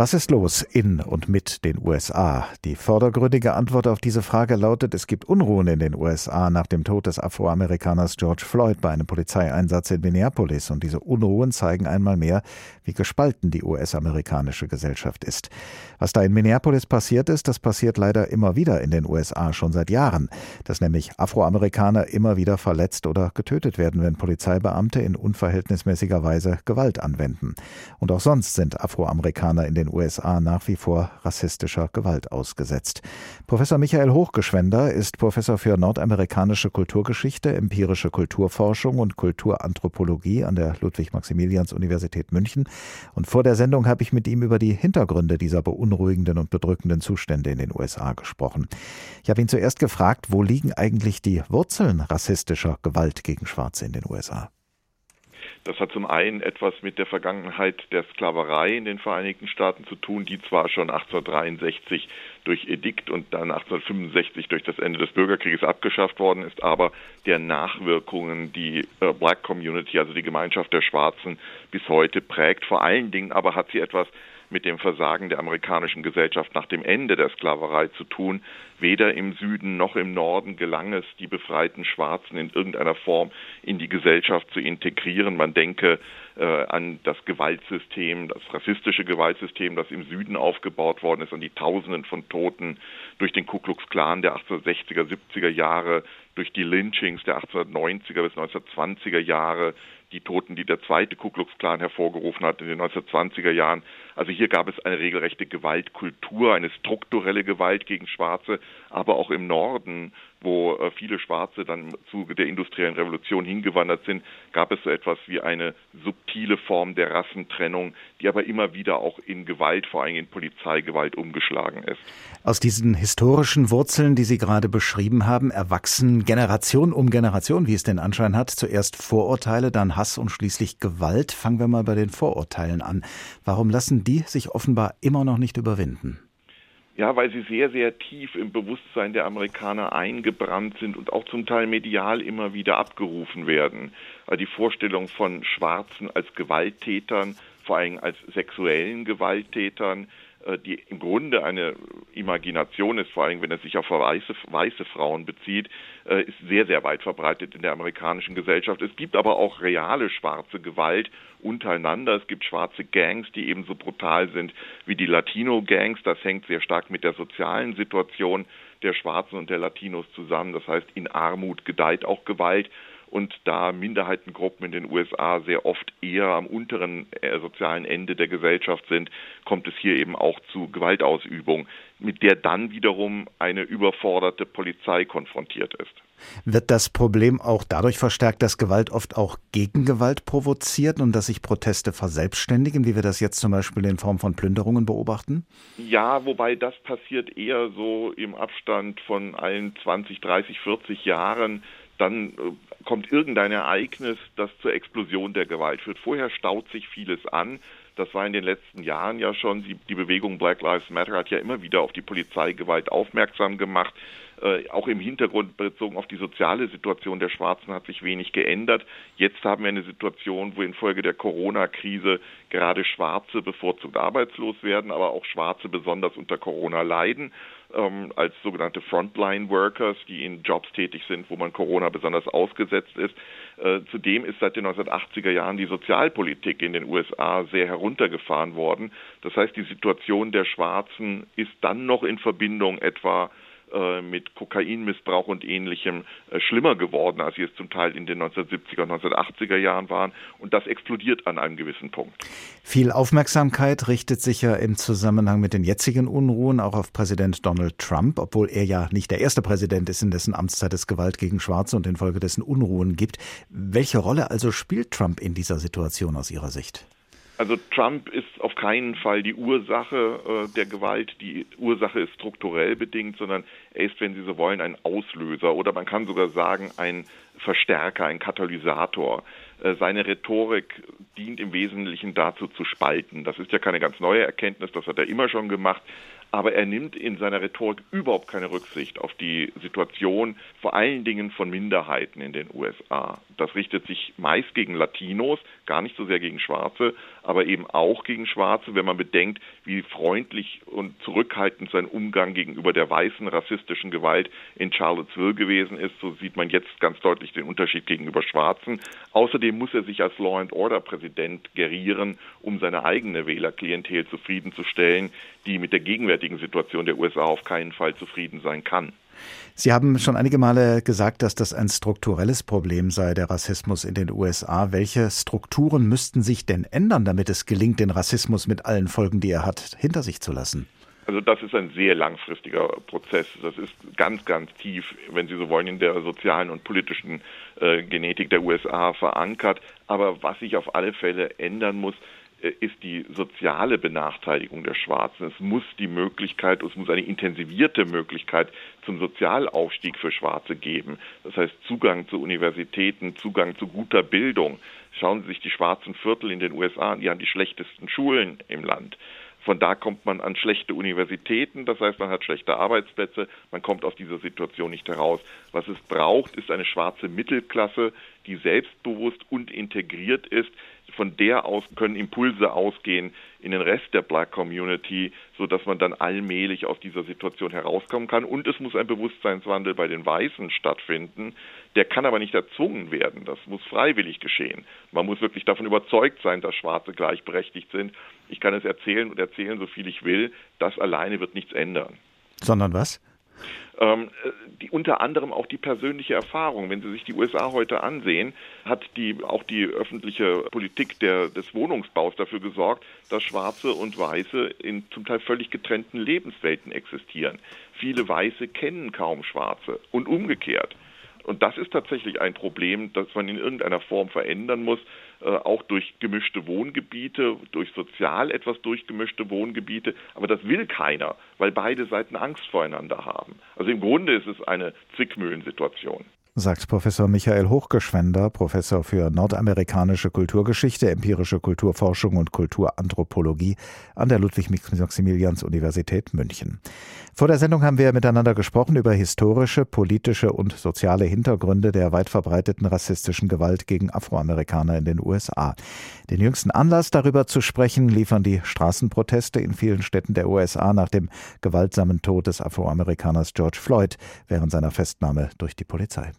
Was ist los in und mit den USA? Die vordergründige Antwort auf diese Frage lautet, es gibt Unruhen in den USA nach dem Tod des Afroamerikaners George Floyd bei einem Polizeieinsatz in Minneapolis. Und diese Unruhen zeigen einmal mehr, wie gespalten die US-amerikanische Gesellschaft ist. Was da in Minneapolis passiert ist, das passiert leider immer wieder in den USA schon seit Jahren. Dass nämlich Afroamerikaner immer wieder verletzt oder getötet werden, wenn Polizeibeamte in unverhältnismäßiger Weise Gewalt anwenden. Und auch sonst sind Afroamerikaner in den USA nach wie vor rassistischer Gewalt ausgesetzt. Professor Michael Hochgeschwender ist Professor für nordamerikanische Kulturgeschichte, empirische Kulturforschung und Kulturanthropologie an der Ludwig-Maximilians-Universität München. Und vor der Sendung habe ich mit ihm über die Hintergründe dieser beunruhigenden und bedrückenden Zustände in den USA gesprochen. Ich habe ihn zuerst gefragt, wo liegen eigentlich die Wurzeln rassistischer Gewalt gegen Schwarze in den USA? Das hat zum einen etwas mit der Vergangenheit der Sklaverei in den Vereinigten Staaten zu tun, die zwar schon 1863 durch Edikt und dann 1865 durch das Ende des Bürgerkrieges abgeschafft worden ist, aber der Nachwirkungen die äh, Black Community, also die Gemeinschaft der Schwarzen, bis heute prägt. Vor allen Dingen aber hat sie etwas mit dem Versagen der amerikanischen Gesellschaft nach dem Ende der Sklaverei zu tun. Weder im Süden noch im Norden gelang es, die befreiten Schwarzen in irgendeiner Form in die Gesellschaft zu integrieren. Man denke äh, an das Gewaltsystem, das rassistische Gewaltsystem, das im Süden aufgebaut worden ist, an die Tausenden von Toten durch den Ku Klux Klan der 1860er, 70er Jahre, durch die Lynchings der 1890er bis 1920er Jahre, die Toten, die der zweite Ku Klux Klan hervorgerufen hat in den 1920er Jahren. Also hier gab es eine regelrechte Gewaltkultur, eine strukturelle Gewalt gegen Schwarze, aber auch im Norden, wo äh, viele Schwarze dann im Zuge der industriellen Revolution hingewandert sind, gab es so etwas wie eine subtile Form der Rassentrennung, die aber immer wieder auch in Gewalt, vor allem in Polizeigewalt umgeschlagen ist. Aus diesen historischen Wurzeln, die Sie gerade beschrieben haben, erwachsen Generation um Generation, wie es den Anschein hat, zuerst Vorurteile, dann Hass und schließlich Gewalt. Fangen wir mal bei den Vorurteilen an. Warum lassen die sich offenbar immer noch nicht überwinden? Ja, weil sie sehr, sehr tief im Bewusstsein der Amerikaner eingebrannt sind und auch zum Teil medial immer wieder abgerufen werden. Also die Vorstellung von Schwarzen als Gewalttätern, vor allem als sexuellen Gewalttätern, die im Grunde eine Imagination ist, vor allem wenn es sich auf weiße, weiße Frauen bezieht, äh, ist sehr, sehr weit verbreitet in der amerikanischen Gesellschaft. Es gibt aber auch reale schwarze Gewalt untereinander. Es gibt schwarze Gangs, die ebenso brutal sind wie die Latino-Gangs. Das hängt sehr stark mit der sozialen Situation der Schwarzen und der Latinos zusammen. Das heißt, in Armut gedeiht auch Gewalt und da Minderheitengruppen in den USA sehr oft eher am unteren äh, sozialen Ende der Gesellschaft sind, kommt es hier eben auch zu Gewaltausübung, mit der dann wiederum eine überforderte Polizei konfrontiert ist. Wird das Problem auch dadurch verstärkt, dass Gewalt oft auch Gegengewalt provoziert und dass sich Proteste verselbstständigen, wie wir das jetzt zum Beispiel in Form von Plünderungen beobachten? Ja, wobei das passiert eher so im Abstand von allen 20, 30, 40 Jahren dann äh, kommt irgendein Ereignis, das zur Explosion der Gewalt führt. Vorher staut sich vieles an. Das war in den letzten Jahren ja schon. Die, Bewegung Black Lives Matter hat ja immer wieder auf die Polizeigewalt aufmerksam gemacht. Äh, auch im Hintergrund bezogen auf die soziale Situation der Schwarzen hat sich wenig geändert. Jetzt haben wir eine Situation, wo infolge der Corona-Krise gerade Schwarze bevorzugt arbeitslos werden, aber auch Schwarze besonders unter Corona leiden ähm, als sogenannte Frontline-Workers, die in Jobs tätig sind, wo man Corona besonders ausgesetzt ist. Äh, zudem ist seit den 1980er Jahren die Sozialpolitik in den USA sehr heruntergefahren worden. Das heißt, die Situation der Schwarzen ist dann noch in Verbindung etwa äh, mit Kokainmissbrauch und ähnlichem äh, schlimmer geworden, als sie es zum Teil in den 1970er und 1980er Jahren waren. Und das explodiert an einem gewissen Punkt. Viel Aufmerksamkeit richtet sich ja im Zusammenhang mit den jetzigen Unruhen auch auf Präsident Donald Trump, obwohl er ja nicht der erste Präsident ist, in dessen Amtszeit es Gewalt gegen Schwarze und infolgedessen Unruhen gibt. Welche Rolle also spielt Trump in dieser Situation aus Ihrer Sicht? Also Trump ist auf keinen Fall die Ursache äh, der Gewalt. Die Ursache ist strukturell bedingt, sondern er ist, wenn Sie so wollen, ein Auslöser oder man kann sogar sagen ein Verstärker, ein Katalysator. Äh, seine Rhetorik dient im Wesentlichen dazu zu spalten. Das ist ja keine ganz neue Erkenntnis, das hat er immer schon gemacht. Aber er nimmt in seiner Rhetorik überhaupt keine Rücksicht auf die Situation vor allen Dingen von Minderheiten in den USA. Das richtet sich meist gegen Latinos, gar nicht so sehr gegen Schwarze, aber eben auch gegen Schwarze, wenn man bedenkt, wie freundlich und zurückhaltend sein Umgang gegenüber der weißen rassistischen Gewalt in Charlottesville gewesen ist. So sieht man jetzt ganz deutlich den Unterschied gegenüber Schwarzen. Außerdem muss er sich als Law and Order Präsident gerieren, um seine eigene Wählerklientel zufriedenzustellen, die mit der gegenwärtigen Situation der USA auf keinen Fall zufrieden sein kann. Sie haben schon einige Male gesagt, dass das ein strukturelles Problem sei, der Rassismus in den USA. Welche Strukturen müssten sich denn ändern, damit es gelingt, den Rassismus mit allen Folgen, die er hat, hinter sich zu lassen? Also das ist ein sehr langfristiger Prozess. Das ist ganz, ganz tief, wenn Sie so wollen, in der sozialen und politischen äh, Genetik der USA verankert. Aber was sich auf alle Fälle ändern muss, ist die soziale Benachteiligung der Schwarzen. Es muss die Möglichkeit, es muss eine intensivierte Möglichkeit zum Sozialaufstieg für Schwarze geben. Das heißt Zugang zu Universitäten, Zugang zu guter Bildung. Schauen Sie sich die schwarzen Viertel in den USA an, die haben die schlechtesten Schulen im Land. Von da kommt man an schlechte Universitäten, das heißt, man hat schlechte Arbeitsplätze, man kommt aus dieser Situation nicht heraus. Was es braucht, ist eine schwarze Mittelklasse, die selbstbewusst und integriert ist. Von der aus können Impulse ausgehen in den Rest der Black Community, sodass man dann allmählich aus dieser Situation herauskommen kann. Und es muss ein Bewusstseinswandel bei den Weißen stattfinden. Der kann aber nicht erzwungen werden. Das muss freiwillig geschehen. Man muss wirklich davon überzeugt sein, dass Schwarze gleichberechtigt sind. Ich kann es erzählen und erzählen, so viel ich will. Das alleine wird nichts ändern. Sondern was? Ähm, die unter anderem auch die persönliche Erfahrung. Wenn Sie sich die USA heute ansehen, hat die auch die öffentliche Politik der, des Wohnungsbaus dafür gesorgt, dass Schwarze und Weiße in zum Teil völlig getrennten Lebenswelten existieren. Viele Weiße kennen kaum Schwarze und umgekehrt. Und das ist tatsächlich ein Problem, das man in irgendeiner Form verändern muss, äh, auch durch gemischte Wohngebiete, durch sozial etwas durchgemischte Wohngebiete. Aber das will keiner, weil beide Seiten Angst voreinander haben. Also im Grunde ist es eine Zwickmühlensituation sagt Professor Michael Hochgeschwender, Professor für nordamerikanische Kulturgeschichte, empirische Kulturforschung und Kulturanthropologie an der Ludwig-Maximilians-Universität München. Vor der Sendung haben wir miteinander gesprochen über historische, politische und soziale Hintergründe der weit verbreiteten rassistischen Gewalt gegen Afroamerikaner in den USA. Den jüngsten Anlass darüber zu sprechen liefern die Straßenproteste in vielen Städten der USA nach dem gewaltsamen Tod des Afroamerikaners George Floyd während seiner Festnahme durch die Polizei.